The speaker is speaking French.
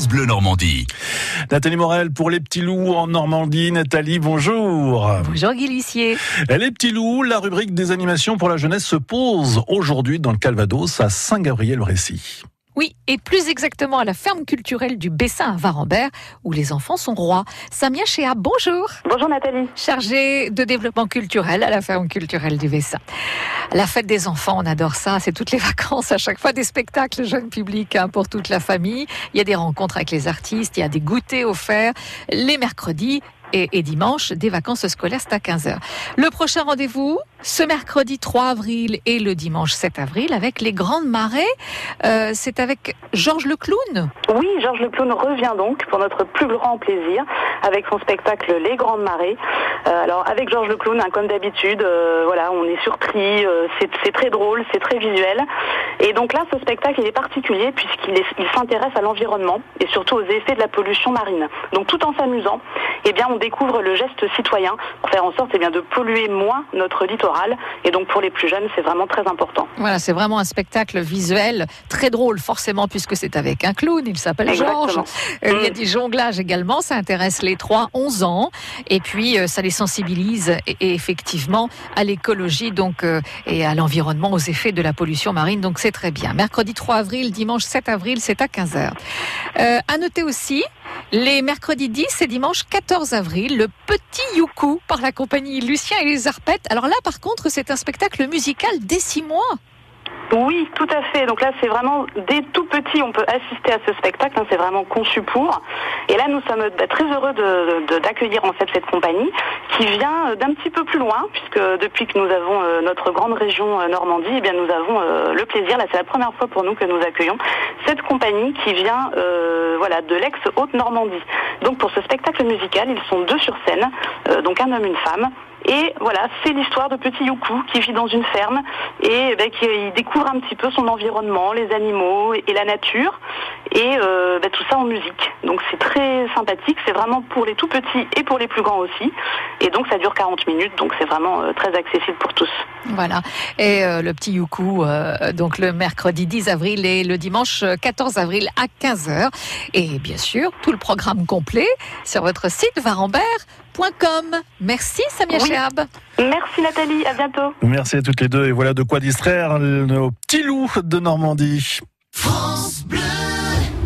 France Bleu Normandie. Nathalie Morel pour les petits loups en Normandie. Nathalie, bonjour. Bonjour Guy Lissier. Les petits loups, la rubrique des animations pour la jeunesse se pose aujourd'hui dans le Calvados à Saint-Gabriel-Récy. Oui, et plus exactement à la ferme culturelle du Bessin à Varambert, où les enfants sont rois. Samia Chéa, bonjour. Bonjour Nathalie. Chargée de développement culturel à la ferme culturelle du Bessin. La fête des enfants, on adore ça. C'est toutes les vacances, à chaque fois des spectacles jeunes publics hein, pour toute la famille. Il y a des rencontres avec les artistes, il y a des goûters offerts les mercredis et, et dimanche, des vacances scolaires, c'est à 15h. Le prochain rendez-vous, ce mercredi 3 avril et le dimanche 7 avril, avec les Grandes Marées. Euh, c'est avec Georges Le Clown. Oui, Georges Le Clown revient donc pour notre plus grand plaisir avec son spectacle Les Grandes Marées. Euh, alors avec Georges Le Clown, hein, comme d'habitude, euh, voilà, on est surpris, c'est très drôle, c'est très visuel. Et donc là, ce spectacle, il est particulier puisqu'il il s'intéresse à l'environnement et surtout aux effets de la pollution marine. Donc tout en s'amusant, eh bien, on découvre le geste citoyen pour faire en sorte eh bien, de polluer moins notre littoral. Et donc pour les plus jeunes, c'est vraiment très important. Voilà, c'est vraiment un spectacle visuel très drôle, forcément, puisque c'est avec un clown. Il s'appelle Georges. Euh, il y a mm. du jonglage également. Ça intéresse les 3-11 ans. Et puis, euh, ça les sensibilise et, et effectivement à l'écologie donc euh, et à l'environnement, aux effets de la pollution marine. Donc c'est très bien. Mercredi 3 avril, dimanche 7 avril, c'est à 15h. Euh, à noter aussi les mercredis 10 et dimanche 14 avril, le Petit Youkou par la compagnie Lucien et les Arpettes. Alors là, par contre, c'est un spectacle musical dès 6 mois. Oui, tout à fait. Donc là, c'est vraiment dès tout petit, on peut assister à ce spectacle. Hein, c'est vraiment conçu pour. Et là, nous sommes bah, très heureux d'accueillir en fait cette compagnie qui vient d'un petit peu plus loin, puisque depuis que nous avons euh, notre grande région euh, Normandie, eh bien nous avons euh, le plaisir. Là, c'est la première fois pour nous que nous accueillons cette compagnie qui vient, voilà, de l'ex Haute Normandie. Donc pour ce spectacle musical, ils sont deux sur scène, donc un homme, une femme. Et voilà, c'est l'histoire de Petit Youkou qui vit dans une ferme et ben, qui découvre un petit peu son environnement, les animaux et la nature, et euh, ben, tout ça en musique. Donc c'est très sympathique, c'est vraiment pour les tout petits et pour les plus grands aussi. Et donc ça dure 40 minutes, donc c'est vraiment euh, très accessible pour tous. Voilà. Et euh, le Petit euh, donc le mercredi 10 avril et le dimanche 14 avril à 15h. Et bien sûr, tout le programme complet sur votre site Merci Samia oui. Merci Nathalie, à bientôt. Merci à toutes les deux et voilà de quoi distraire nos petits loups de Normandie.